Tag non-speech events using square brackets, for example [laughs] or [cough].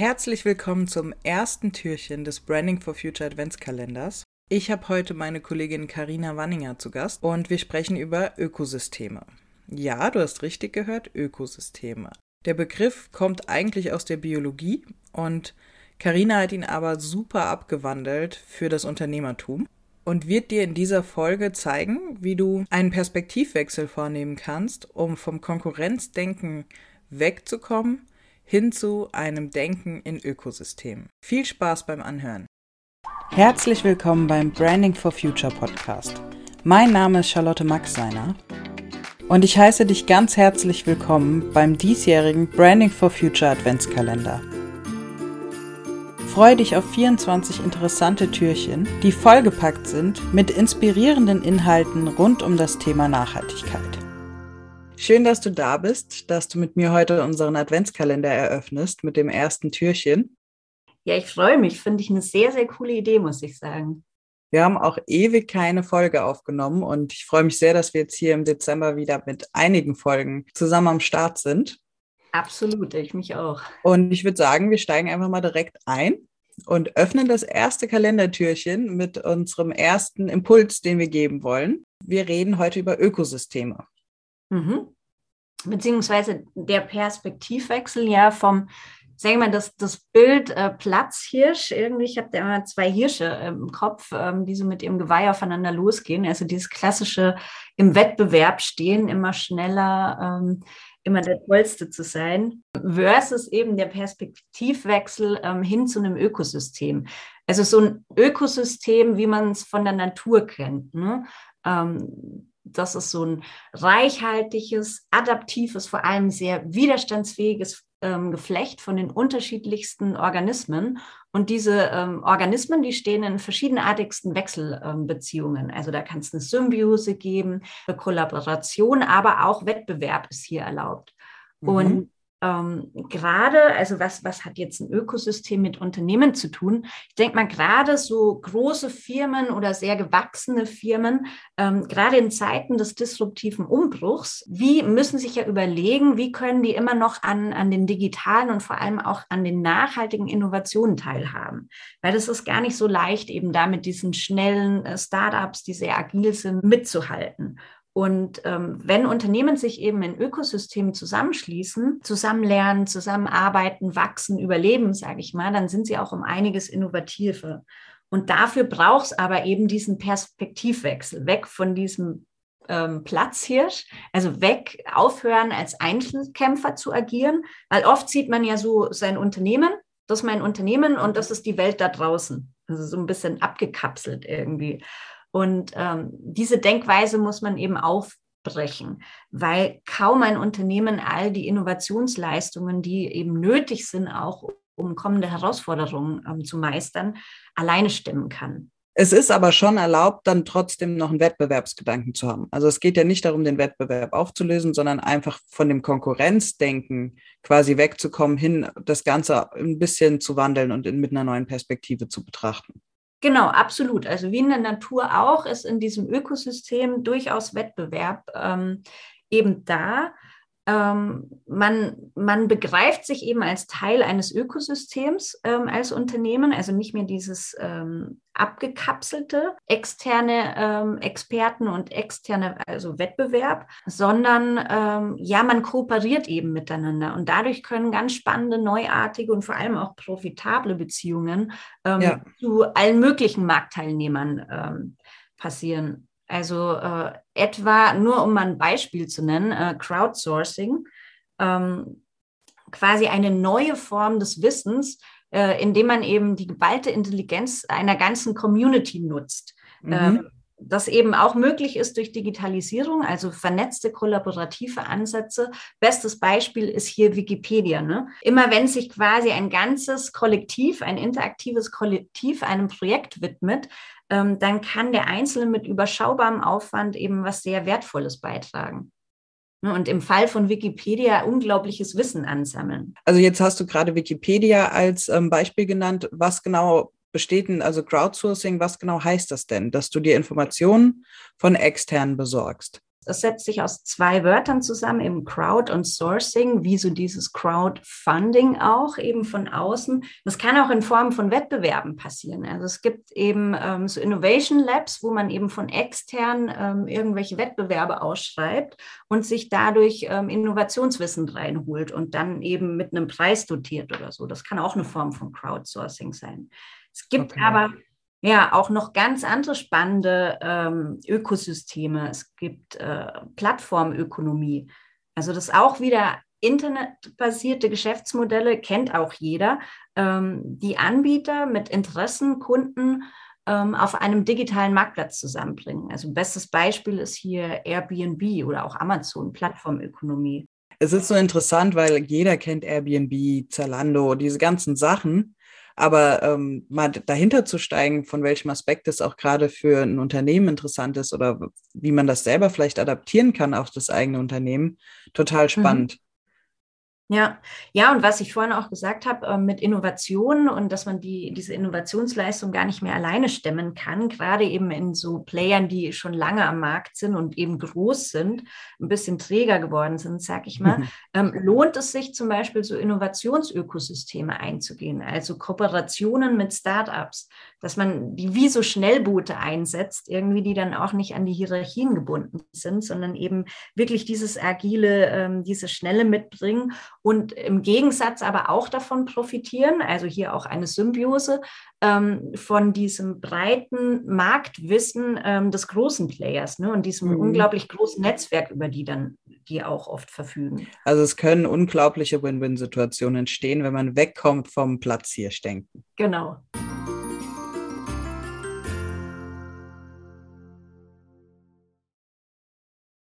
Herzlich willkommen zum ersten Türchen des Branding for Future Adventskalenders. Ich habe heute meine Kollegin Karina Wanninger zu Gast und wir sprechen über Ökosysteme. Ja, du hast richtig gehört, Ökosysteme. Der Begriff kommt eigentlich aus der Biologie und Karina hat ihn aber super abgewandelt für das Unternehmertum und wird dir in dieser Folge zeigen, wie du einen Perspektivwechsel vornehmen kannst, um vom Konkurrenzdenken wegzukommen hin zu einem Denken in Ökosystemen. Viel Spaß beim Anhören. Herzlich willkommen beim Branding for Future Podcast. Mein Name ist Charlotte Maxseiner und ich heiße dich ganz herzlich willkommen beim diesjährigen Branding for Future Adventskalender. Freue dich auf 24 interessante Türchen, die vollgepackt sind mit inspirierenden Inhalten rund um das Thema Nachhaltigkeit. Schön, dass du da bist, dass du mit mir heute unseren Adventskalender eröffnest mit dem ersten Türchen. Ja, ich freue mich. Finde ich eine sehr, sehr coole Idee, muss ich sagen. Wir haben auch ewig keine Folge aufgenommen und ich freue mich sehr, dass wir jetzt hier im Dezember wieder mit einigen Folgen zusammen am Start sind. Absolut, ich mich auch. Und ich würde sagen, wir steigen einfach mal direkt ein und öffnen das erste Kalendertürchen mit unserem ersten Impuls, den wir geben wollen. Wir reden heute über Ökosysteme. Mhm. Beziehungsweise der Perspektivwechsel ja vom, sagen wir mal, das, das Bild äh, Platzhirsch, irgendwie, ich habe da immer zwei Hirsche im Kopf, ähm, die so mit ihrem Geweih aufeinander losgehen. Also dieses klassische im Wettbewerb stehen, immer schneller, ähm, immer der Tollste zu sein, versus eben der Perspektivwechsel ähm, hin zu einem Ökosystem. Also so ein Ökosystem, wie man es von der Natur kennt. Ne? Ähm, das ist so ein reichhaltiges, adaptives, vor allem sehr widerstandsfähiges ähm, Geflecht von den unterschiedlichsten Organismen. Und diese ähm, Organismen, die stehen in verschiedenartigsten Wechselbeziehungen. Ähm, also da kann es eine Symbiose geben, eine Kollaboration, aber auch Wettbewerb ist hier erlaubt. Mhm. Und ähm, gerade, also was, was hat jetzt ein Ökosystem mit Unternehmen zu tun? Ich denke mal, gerade so große Firmen oder sehr gewachsene Firmen, ähm, gerade in Zeiten des disruptiven Umbruchs, wie müssen sich ja überlegen, wie können die immer noch an, an den digitalen und vor allem auch an den nachhaltigen Innovationen teilhaben? Weil das ist gar nicht so leicht, eben da mit diesen schnellen äh, Startups, die sehr agil sind, mitzuhalten. Und ähm, wenn Unternehmen sich eben in Ökosystemen zusammenschließen, zusammen lernen, zusammenarbeiten, wachsen, überleben, sage ich mal, dann sind sie auch um einiges innovativer. Und dafür braucht es aber eben diesen Perspektivwechsel, weg von diesem ähm, Platzhirsch, also weg, aufhören als Einzelkämpfer zu agieren, weil oft sieht man ja so sein Unternehmen, das ist mein Unternehmen und das ist die Welt da draußen. Also so ein bisschen abgekapselt irgendwie. Und ähm, diese Denkweise muss man eben aufbrechen, weil kaum ein Unternehmen all die Innovationsleistungen, die eben nötig sind, auch um kommende Herausforderungen ähm, zu meistern, alleine stemmen kann. Es ist aber schon erlaubt, dann trotzdem noch einen Wettbewerbsgedanken zu haben. Also es geht ja nicht darum, den Wettbewerb aufzulösen, sondern einfach von dem Konkurrenzdenken quasi wegzukommen, hin das Ganze ein bisschen zu wandeln und in, mit einer neuen Perspektive zu betrachten. Genau, absolut. Also wie in der Natur auch ist in diesem Ökosystem durchaus Wettbewerb ähm, eben da. Ähm, man, man begreift sich eben als Teil eines Ökosystems ähm, als Unternehmen, also nicht mehr dieses ähm, abgekapselte externe ähm, Experten und externe, also Wettbewerb, sondern ähm, ja, man kooperiert eben miteinander und dadurch können ganz spannende, neuartige und vor allem auch profitable Beziehungen ähm, ja. zu allen möglichen Marktteilnehmern passieren. Also äh, etwa, nur um mal ein Beispiel zu nennen, äh, Crowdsourcing, ähm, quasi eine neue Form des Wissens, äh, indem man eben die geballte Intelligenz einer ganzen Community nutzt. Mhm. Ähm, das eben auch möglich ist durch Digitalisierung, also vernetzte kollaborative Ansätze. Bestes Beispiel ist hier Wikipedia. Ne? Immer wenn sich quasi ein ganzes Kollektiv, ein interaktives Kollektiv einem Projekt widmet, ähm, dann kann der Einzelne mit überschaubarem Aufwand eben was sehr Wertvolles beitragen. Ne, und im Fall von Wikipedia unglaubliches Wissen ansammeln. Also jetzt hast du gerade Wikipedia als ähm, Beispiel genannt. Was genau besteht denn, also Crowdsourcing, was genau heißt das denn, dass du dir Informationen von externen besorgst? Es setzt sich aus zwei Wörtern zusammen, eben Crowd und Sourcing, wie so dieses Crowdfunding auch eben von außen. Das kann auch in Form von Wettbewerben passieren. Also es gibt eben ähm, so Innovation Labs, wo man eben von extern ähm, irgendwelche Wettbewerbe ausschreibt und sich dadurch ähm, Innovationswissen reinholt und dann eben mit einem Preis dotiert oder so. Das kann auch eine Form von Crowdsourcing sein. Es gibt okay. aber ja, auch noch ganz andere spannende ähm, Ökosysteme. Es gibt äh, Plattformökonomie. Also das auch wieder internetbasierte Geschäftsmodelle, kennt auch jeder, ähm, die Anbieter mit Interessen, Kunden ähm, auf einem digitalen Marktplatz zusammenbringen. Also bestes Beispiel ist hier Airbnb oder auch Amazon, Plattformökonomie. Es ist so interessant, weil jeder kennt Airbnb, Zalando, diese ganzen Sachen. Aber ähm, mal dahinter zu steigen, von welchem Aspekt es auch gerade für ein Unternehmen interessant ist oder wie man das selber vielleicht adaptieren kann auf das eigene Unternehmen, total mhm. spannend. Mhm. Ja, ja, und was ich vorhin auch gesagt habe, äh, mit Innovationen und dass man die, diese Innovationsleistung gar nicht mehr alleine stemmen kann, gerade eben in so Playern, die schon lange am Markt sind und eben groß sind, ein bisschen träger geworden sind, sag ich mal, [laughs] ähm, lohnt es sich zum Beispiel so Innovationsökosysteme einzugehen, also Kooperationen mit Startups, dass man die wie so Schnellboote einsetzt, irgendwie, die dann auch nicht an die Hierarchien gebunden sind, sondern eben wirklich dieses agile, ähm, diese Schnelle mitbringen und im Gegensatz aber auch davon profitieren, also hier auch eine Symbiose ähm, von diesem breiten Marktwissen ähm, des großen Players ne, und diesem mhm. unglaublich großen Netzwerk, über die dann die auch oft verfügen. Also es können unglaubliche Win-Win-Situationen entstehen, wenn man wegkommt vom Platz hier denken. Genau.